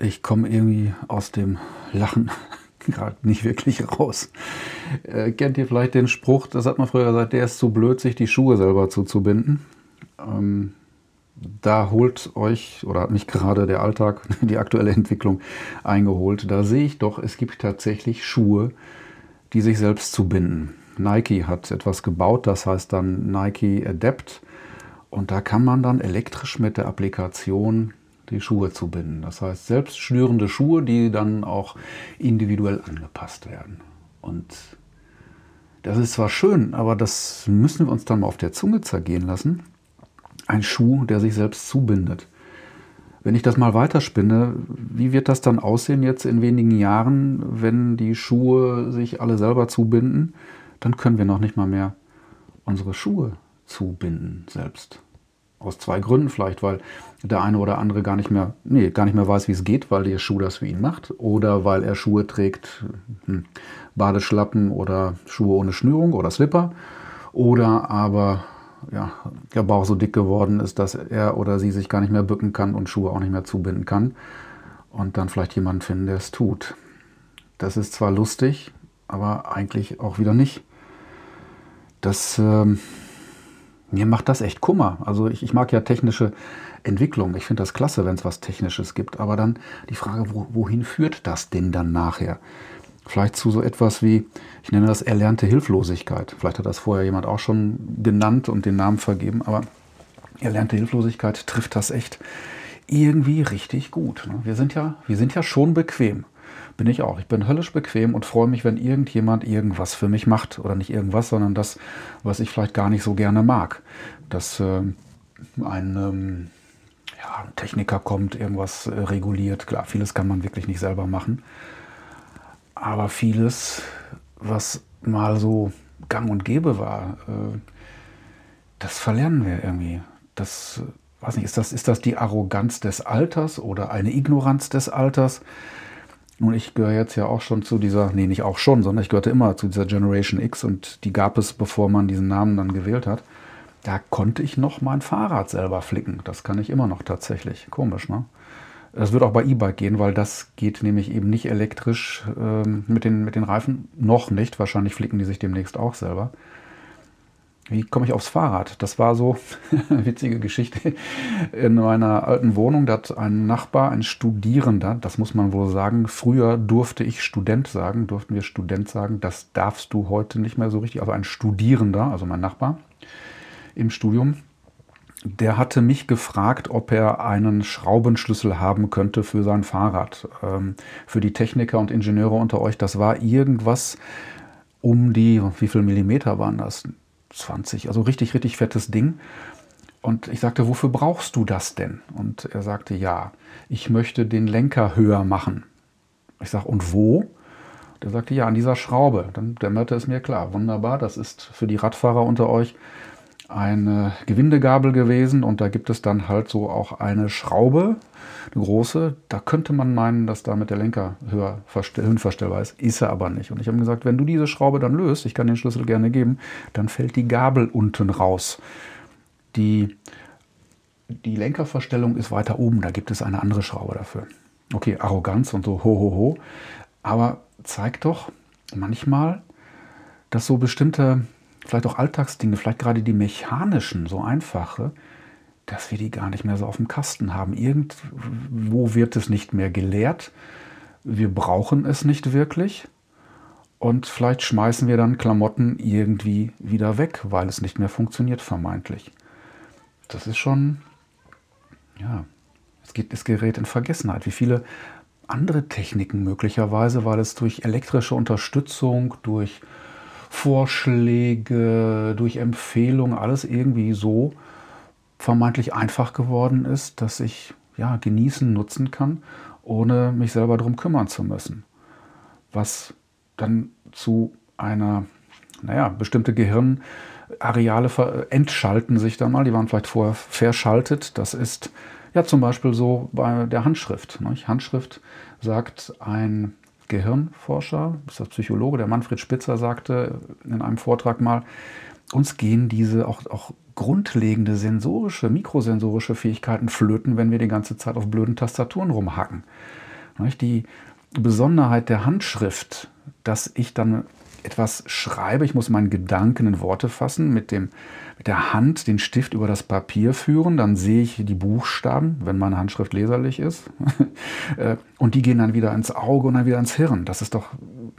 ich komme irgendwie aus dem Lachen gerade nicht wirklich raus. Äh, kennt ihr vielleicht den Spruch, das hat man früher gesagt, der ist zu blöd, sich die Schuhe selber zuzubinden. Ähm, da holt euch oder hat mich gerade der Alltag, die aktuelle Entwicklung eingeholt. Da sehe ich doch, es gibt tatsächlich Schuhe, die sich selbst zubinden. Nike hat etwas gebaut, das heißt dann Nike Adapt. Und da kann man dann elektrisch mit der Applikation die Schuhe zubinden. Das heißt, selbst schnürende Schuhe, die dann auch individuell angepasst werden. Und das ist zwar schön, aber das müssen wir uns dann mal auf der Zunge zergehen lassen. Ein Schuh, der sich selbst zubindet. Wenn ich das mal weiterspinne, wie wird das dann aussehen jetzt in wenigen Jahren, wenn die Schuhe sich alle selber zubinden? Dann können wir noch nicht mal mehr unsere Schuhe zubinden selbst. Aus zwei Gründen vielleicht, weil der eine oder andere gar nicht mehr, nee, gar nicht mehr weiß, wie es geht, weil der Schuh das für ihn macht. Oder weil er Schuhe trägt, hm, Badeschlappen oder Schuhe ohne Schnürung oder Slipper. Oder aber ja, der Bauch so dick geworden ist, dass er oder sie sich gar nicht mehr bücken kann und Schuhe auch nicht mehr zubinden kann. Und dann vielleicht jemanden finden, der es tut. Das ist zwar lustig, aber eigentlich auch wieder nicht. Das, ähm, mir macht das echt Kummer. Also ich, ich mag ja technische Entwicklung. Ich finde das klasse, wenn es was Technisches gibt. Aber dann die Frage, wo, wohin führt das denn dann nachher? Vielleicht zu so etwas wie, ich nenne das erlernte Hilflosigkeit. Vielleicht hat das vorher jemand auch schon genannt und den Namen vergeben, aber erlernte Hilflosigkeit trifft das echt irgendwie richtig gut. Ne? Wir sind ja, wir sind ja schon bequem. Bin ich auch. Ich bin höllisch bequem und freue mich, wenn irgendjemand irgendwas für mich macht. Oder nicht irgendwas, sondern das, was ich vielleicht gar nicht so gerne mag. Dass äh, ein ähm, ja, Techniker kommt, irgendwas äh, reguliert. Klar, vieles kann man wirklich nicht selber machen. Aber vieles, was mal so gang und gäbe war, äh, das verlernen wir irgendwie. Das, weiß nicht, ist das, ist das die Arroganz des Alters oder eine Ignoranz des Alters? Nun, ich gehöre jetzt ja auch schon zu dieser, nee, nicht auch schon, sondern ich gehörte immer zu dieser Generation X und die gab es, bevor man diesen Namen dann gewählt hat. Da konnte ich noch mein Fahrrad selber flicken. Das kann ich immer noch tatsächlich. Komisch, ne? Das wird auch bei E-Bike gehen, weil das geht nämlich eben nicht elektrisch ähm, mit, den, mit den Reifen. Noch nicht. Wahrscheinlich flicken die sich demnächst auch selber. Wie komme ich aufs Fahrrad? Das war so eine witzige Geschichte. In meiner alten Wohnung, da hat ein Nachbar, ein Studierender, das muss man wohl sagen. Früher durfte ich Student sagen, durften wir Student sagen. Das darfst du heute nicht mehr so richtig. Also ein Studierender, also mein Nachbar im Studium, der hatte mich gefragt, ob er einen Schraubenschlüssel haben könnte für sein Fahrrad. Ähm, für die Techniker und Ingenieure unter euch, das war irgendwas um die, wie viel Millimeter waren das? 20, also richtig, richtig fettes Ding. Und ich sagte, wofür brauchst du das denn? Und er sagte, ja, ich möchte den Lenker höher machen. Ich sage, und wo? Der sagte, ja, an dieser Schraube. Dann dämmerte es mir klar. Wunderbar, das ist für die Radfahrer unter euch eine Gewindegabel gewesen und da gibt es dann halt so auch eine Schraube, eine große. Da könnte man meinen, dass da mit der Lenker höher höhenverstellbar ist. Ist er aber nicht. Und ich habe gesagt, wenn du diese Schraube dann löst, ich kann den Schlüssel gerne geben, dann fällt die Gabel unten raus. Die, die Lenkerverstellung ist weiter oben, da gibt es eine andere Schraube dafür. Okay, Arroganz und so ho ho ho. Aber zeigt doch manchmal, dass so bestimmte vielleicht auch Alltagsdinge, vielleicht gerade die mechanischen, so einfache, dass wir die gar nicht mehr so auf dem Kasten haben. Irgendwo wird es nicht mehr gelehrt. Wir brauchen es nicht wirklich. Und vielleicht schmeißen wir dann Klamotten irgendwie wieder weg, weil es nicht mehr funktioniert, vermeintlich. Das ist schon, ja, es, geht, es gerät in Vergessenheit. Wie viele andere Techniken möglicherweise, weil es durch elektrische Unterstützung, durch Vorschläge, durch Empfehlungen, alles irgendwie so vermeintlich einfach geworden ist, dass ich ja, genießen, nutzen kann, ohne mich selber darum kümmern zu müssen. Was dann zu einer, naja, bestimmte Gehirnareale entschalten sich dann mal, die waren vielleicht vorher verschaltet. Das ist ja zum Beispiel so bei der Handschrift. Nicht? Handschrift sagt ein Gehirnforscher, ist das Psychologe, der Manfred Spitzer, sagte in einem Vortrag mal, uns gehen diese auch, auch grundlegende sensorische, mikrosensorische Fähigkeiten flöten, wenn wir die ganze Zeit auf blöden Tastaturen rumhacken. Die Besonderheit der Handschrift, dass ich dann etwas schreibe, ich muss meinen Gedanken in Worte fassen, mit, dem, mit der Hand den Stift über das Papier führen, dann sehe ich die Buchstaben, wenn meine Handschrift leserlich ist, äh, und die gehen dann wieder ins Auge und dann wieder ins Hirn. Das ist doch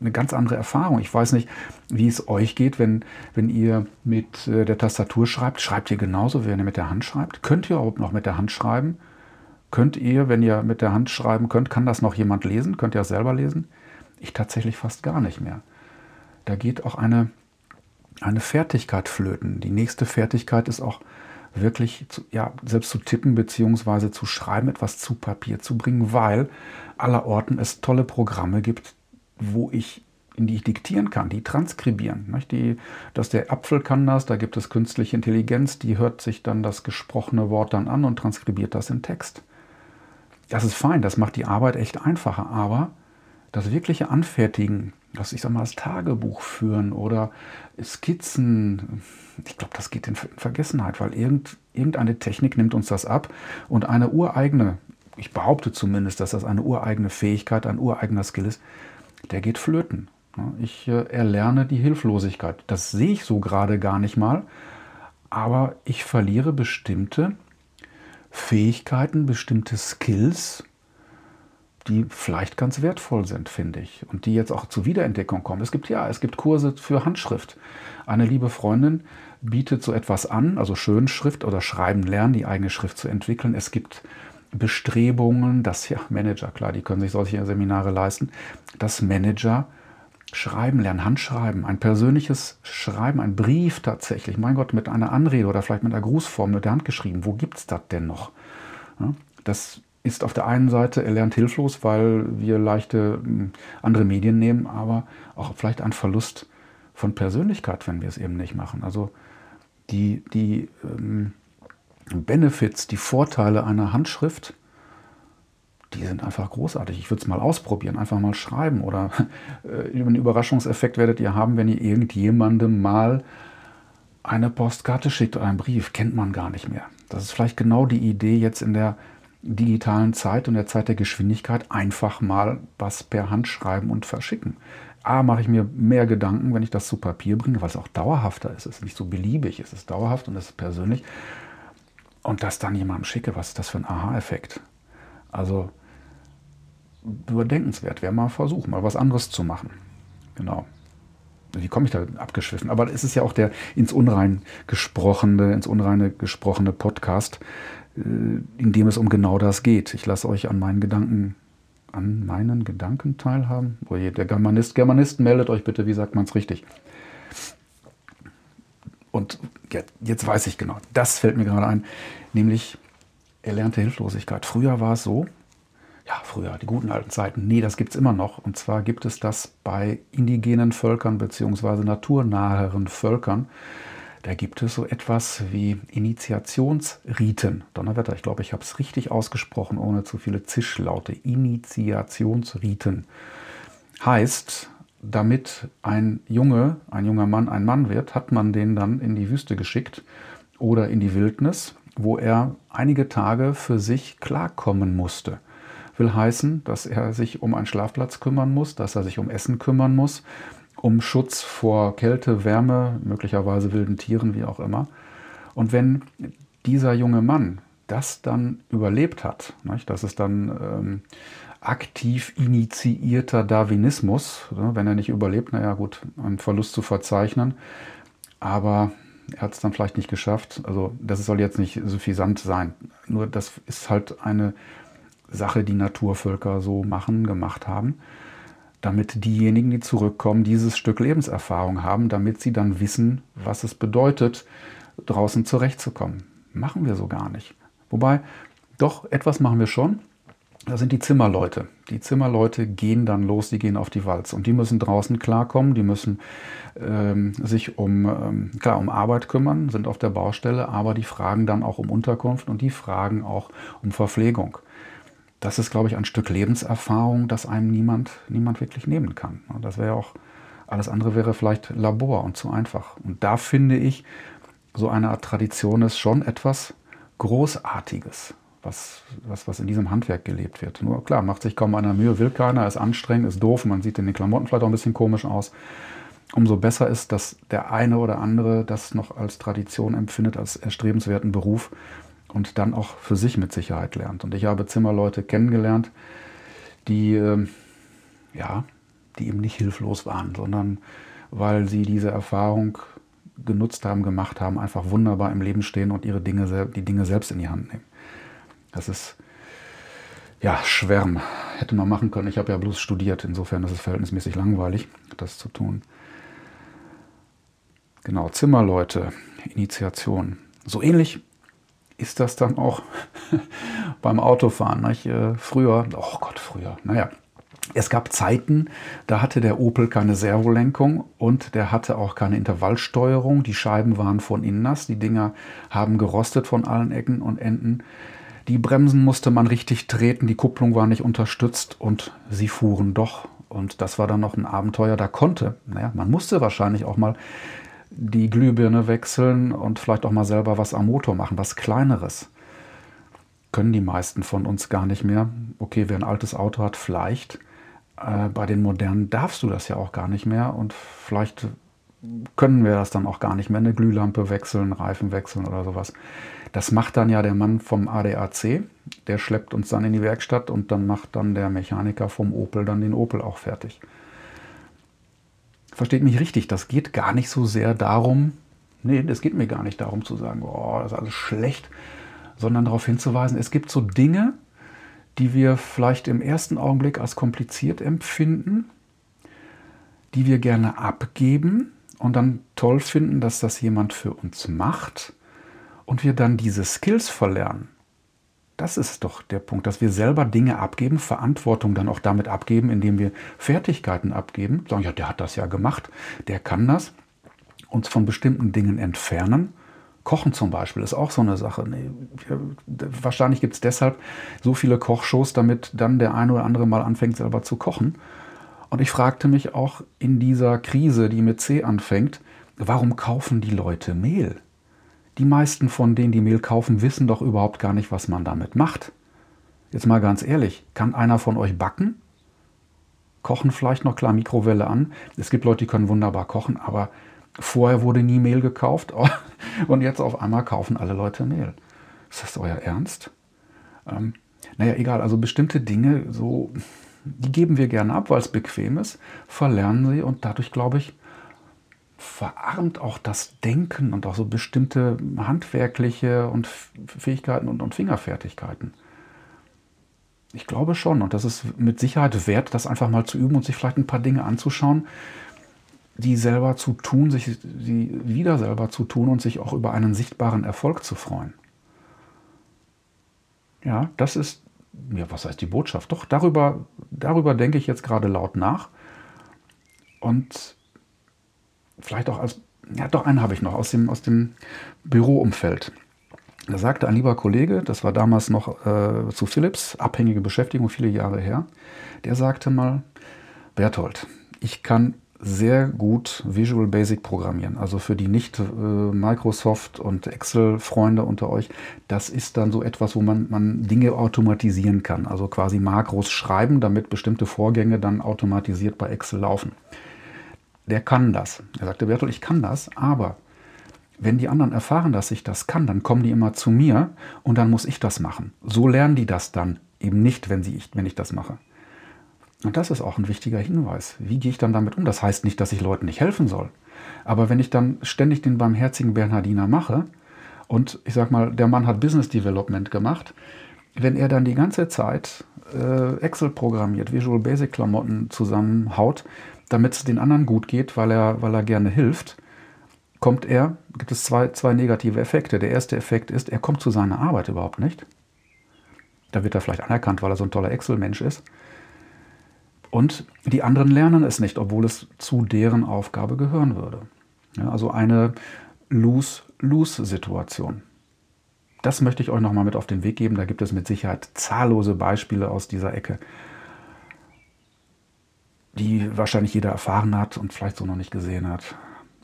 eine ganz andere Erfahrung. Ich weiß nicht, wie es euch geht, wenn, wenn ihr mit äh, der Tastatur schreibt. Schreibt ihr genauso, wie wenn ihr mit der Hand schreibt? Könnt ihr überhaupt noch mit der Hand schreiben? Könnt ihr, wenn ihr mit der Hand schreiben könnt, kann das noch jemand lesen? Könnt ihr das selber lesen? Ich tatsächlich fast gar nicht mehr. Da geht auch eine, eine Fertigkeit flöten. Die nächste Fertigkeit ist auch wirklich, zu, ja, selbst zu tippen bzw. zu schreiben, etwas zu Papier zu bringen, weil allerorten es tolle Programme gibt, wo ich in die ich diktieren kann, die transkribieren. Die, dass der Apfel kann das, da gibt es künstliche Intelligenz, die hört sich dann das gesprochene Wort dann an und transkribiert das in Text. Das ist fein, das macht die Arbeit echt einfacher, aber das wirkliche Anfertigen, das ich sag mal, das Tagebuch führen oder Skizzen, ich glaube, das geht in Vergessenheit, weil irgend, irgendeine Technik nimmt uns das ab und eine ureigene, ich behaupte zumindest, dass das eine ureigene Fähigkeit, ein ureigener Skill ist, der geht flöten. Ich äh, erlerne die Hilflosigkeit. Das sehe ich so gerade gar nicht mal, aber ich verliere bestimmte Fähigkeiten, bestimmte Skills, die vielleicht ganz wertvoll sind, finde ich, und die jetzt auch zur Wiederentdeckung kommen. Es gibt ja, es gibt Kurse für Handschrift. Eine liebe Freundin bietet so etwas an, also Schönschrift oder Schreiben lernen, die eigene Schrift zu entwickeln. Es gibt Bestrebungen, dass ja Manager, klar, die können sich solche Seminare leisten, dass Manager schreiben lernen, Handschreiben, ein persönliches Schreiben, ein Brief tatsächlich, mein Gott, mit einer Anrede oder vielleicht mit einer Grußform mit der Hand geschrieben. Wo gibt es das denn noch? Das ist auf der einen Seite erlernt hilflos, weil wir leichte hm, andere Medien nehmen, aber auch vielleicht ein Verlust von Persönlichkeit, wenn wir es eben nicht machen. Also die, die ähm, Benefits, die Vorteile einer Handschrift, die sind einfach großartig. Ich würde es mal ausprobieren, einfach mal schreiben. Oder äh, einen Überraschungseffekt werdet ihr haben, wenn ihr irgendjemandem mal eine Postkarte schickt oder einen Brief. Kennt man gar nicht mehr. Das ist vielleicht genau die Idee jetzt in der digitalen Zeit und der Zeit der Geschwindigkeit. Einfach mal was per Hand schreiben und verschicken. A, mache ich mir mehr Gedanken, wenn ich das zu Papier bringe, weil es auch dauerhafter ist. Es ist nicht so beliebig, es ist dauerhaft und es ist persönlich und das dann jemandem schicke, was ist das für ein Aha-Effekt? Also überdenkenswert, wäre mal versuchen, mal was anderes zu machen. Genau. Wie komme ich da abgeschwiffen? Aber es ist ja auch der ins Unrein gesprochene, ins Unreine gesprochene Podcast, in dem es um genau das geht. Ich lasse euch an meinen Gedanken, an meinen Gedanken teilhaben. Oh je, der Germanist, Germanist, meldet euch bitte, wie sagt man es richtig? Und jetzt weiß ich genau, das fällt mir gerade ein, nämlich erlernte Hilflosigkeit. Früher war es so, ja, früher, die guten alten Zeiten, nee, das gibt es immer noch. Und zwar gibt es das bei indigenen Völkern bzw. naturnaheren Völkern. Da gibt es so etwas wie Initiationsriten. Donnerwetter, ich glaube, ich habe es richtig ausgesprochen, ohne zu viele Zischlaute. Initiationsriten. Heißt, damit ein Junge, ein junger Mann ein Mann wird, hat man den dann in die Wüste geschickt oder in die Wildnis, wo er einige Tage für sich klarkommen musste. Will heißen, dass er sich um einen Schlafplatz kümmern muss, dass er sich um Essen kümmern muss, um Schutz vor Kälte, Wärme, möglicherweise wilden Tieren, wie auch immer. Und wenn dieser junge Mann das dann überlebt hat, nicht, das ist dann ähm, aktiv initiierter Darwinismus. Wenn er nicht überlebt, naja gut, einen Verlust zu verzeichnen. Aber er hat es dann vielleicht nicht geschafft. Also das soll jetzt nicht suffisant sein. Nur das ist halt eine Sache, die Naturvölker so machen, gemacht haben, damit diejenigen, die zurückkommen, dieses Stück Lebenserfahrung haben, damit sie dann wissen, was es bedeutet, draußen zurechtzukommen. Machen wir so gar nicht. Wobei, doch, etwas machen wir schon. Das sind die Zimmerleute. Die Zimmerleute gehen dann los, die gehen auf die Walz und die müssen draußen klarkommen, die müssen ähm, sich um, ähm, klar, um Arbeit kümmern, sind auf der Baustelle, aber die fragen dann auch um Unterkunft und die fragen auch um Verpflegung. Das ist, glaube ich, ein Stück Lebenserfahrung, das einem niemand, niemand wirklich nehmen kann. Das wäre auch, alles andere wäre vielleicht Labor und zu einfach. Und da finde ich, so eine Art Tradition ist schon etwas Großartiges was, was, was in diesem Handwerk gelebt wird. Nur klar, macht sich kaum einer Mühe, will keiner, ist anstrengend, ist doof, man sieht in den Klamotten vielleicht auch ein bisschen komisch aus. Umso besser ist, dass der eine oder andere das noch als Tradition empfindet, als erstrebenswerten Beruf und dann auch für sich mit Sicherheit lernt. Und ich habe Zimmerleute kennengelernt, die, äh, ja, die eben nicht hilflos waren, sondern weil sie diese Erfahrung genutzt haben, gemacht haben, einfach wunderbar im Leben stehen und ihre Dinge, die Dinge selbst in die Hand nehmen. Das ist ja Schwärm. Hätte man machen können. Ich habe ja bloß studiert. Insofern ist es verhältnismäßig langweilig, das zu tun. Genau, Zimmerleute, Initiation. So ähnlich ist das dann auch beim Autofahren. Nicht? Äh, früher, oh Gott, früher, naja, es gab Zeiten, da hatte der Opel keine Servolenkung und der hatte auch keine Intervallsteuerung. Die Scheiben waren von innen nass, die Dinger haben gerostet von allen Ecken und Enden. Die Bremsen musste man richtig treten, die Kupplung war nicht unterstützt und sie fuhren doch. Und das war dann noch ein Abenteuer. Da konnte, naja, man musste wahrscheinlich auch mal die Glühbirne wechseln und vielleicht auch mal selber was am Motor machen, was Kleineres. Können die meisten von uns gar nicht mehr. Okay, wer ein altes Auto hat, vielleicht. Äh, bei den modernen darfst du das ja auch gar nicht mehr und vielleicht können wir das dann auch gar nicht mehr, eine Glühlampe wechseln, Reifen wechseln oder sowas. Das macht dann ja der Mann vom ADAC, der schleppt uns dann in die Werkstatt und dann macht dann der Mechaniker vom Opel dann den Opel auch fertig. Versteht mich richtig, das geht gar nicht so sehr darum, nee, es geht mir gar nicht darum zu sagen, oh, das ist alles schlecht, sondern darauf hinzuweisen, es gibt so Dinge, die wir vielleicht im ersten Augenblick als kompliziert empfinden, die wir gerne abgeben und dann toll finden, dass das jemand für uns macht und wir dann diese Skills verlernen. Das ist doch der Punkt, dass wir selber Dinge abgeben, Verantwortung dann auch damit abgeben, indem wir Fertigkeiten abgeben. Sagen, ja, der hat das ja gemacht, der kann das. Uns von bestimmten Dingen entfernen Kochen zum Beispiel ist auch so eine Sache. Wahrscheinlich gibt es deshalb so viele Kochshows, damit dann der eine oder andere mal anfängt, selber zu kochen. Und ich fragte mich auch in dieser Krise, die mit C anfängt, warum kaufen die Leute Mehl? Die meisten von denen, die Mehl kaufen, wissen doch überhaupt gar nicht, was man damit macht. Jetzt mal ganz ehrlich, kann einer von euch backen? Kochen vielleicht noch klar Mikrowelle an. Es gibt Leute, die können wunderbar kochen, aber Vorher wurde nie Mehl gekauft und jetzt auf einmal kaufen alle Leute Mehl. Ist das euer Ernst? Ähm, naja, egal, also bestimmte Dinge, so, die geben wir gerne ab, weil es bequem ist, verlernen sie und dadurch, glaube ich, verarmt auch das Denken und auch so bestimmte handwerkliche und Fähigkeiten und, und Fingerfertigkeiten. Ich glaube schon und das ist mit Sicherheit wert, das einfach mal zu üben und sich vielleicht ein paar Dinge anzuschauen, die selber zu tun, sich sie wieder selber zu tun und sich auch über einen sichtbaren Erfolg zu freuen. Ja, das ist, ja, was heißt die Botschaft? Doch, darüber, darüber denke ich jetzt gerade laut nach. Und vielleicht auch als, ja, doch einen habe ich noch aus dem, aus dem Büroumfeld. Da sagte ein lieber Kollege, das war damals noch äh, zu Philips, abhängige Beschäftigung, viele Jahre her, der sagte mal, Berthold, ich kann sehr gut Visual Basic programmieren. Also für die nicht äh, Microsoft und Excel-Freunde unter euch, das ist dann so etwas, wo man, man Dinge automatisieren kann. Also quasi Makros schreiben, damit bestimmte Vorgänge dann automatisiert bei Excel laufen. Der kann das. Er sagte, Bertolt, ich kann das, aber wenn die anderen erfahren, dass ich das kann, dann kommen die immer zu mir und dann muss ich das machen. So lernen die das dann eben nicht, wenn, sie, wenn ich das mache. Und das ist auch ein wichtiger Hinweis. Wie gehe ich dann damit um? Das heißt nicht, dass ich Leuten nicht helfen soll. Aber wenn ich dann ständig den barmherzigen Bernhardiner mache und ich sag mal, der Mann hat Business Development gemacht, wenn er dann die ganze Zeit äh, Excel programmiert, Visual Basic Klamotten zusammenhaut, damit es den anderen gut geht, weil er, weil er gerne hilft, kommt er, gibt es zwei, zwei negative Effekte. Der erste Effekt ist, er kommt zu seiner Arbeit überhaupt nicht. Da wird er vielleicht anerkannt, weil er so ein toller Excel-Mensch ist. Und die anderen lernen es nicht, obwohl es zu deren Aufgabe gehören würde. Ja, also eine Lose-Lose-Situation. Das möchte ich euch nochmal mit auf den Weg geben. Da gibt es mit Sicherheit zahllose Beispiele aus dieser Ecke, die wahrscheinlich jeder erfahren hat und vielleicht so noch nicht gesehen hat.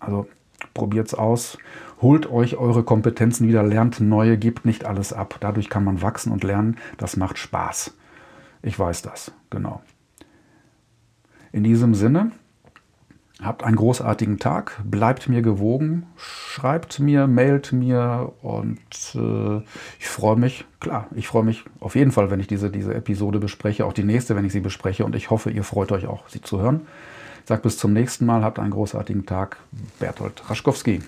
Also Probiert's aus. Holt euch eure Kompetenzen wieder, lernt neue, gebt nicht alles ab. Dadurch kann man wachsen und lernen. Das macht Spaß. Ich weiß das, genau. In diesem Sinne, habt einen großartigen Tag, bleibt mir gewogen, schreibt mir, mailt mir und äh, ich freue mich, klar, ich freue mich auf jeden Fall, wenn ich diese, diese Episode bespreche, auch die nächste, wenn ich sie bespreche und ich hoffe, ihr freut euch auch, sie zu hören. Sage bis zum nächsten Mal, habt einen großartigen Tag. Bertolt Raschkowski.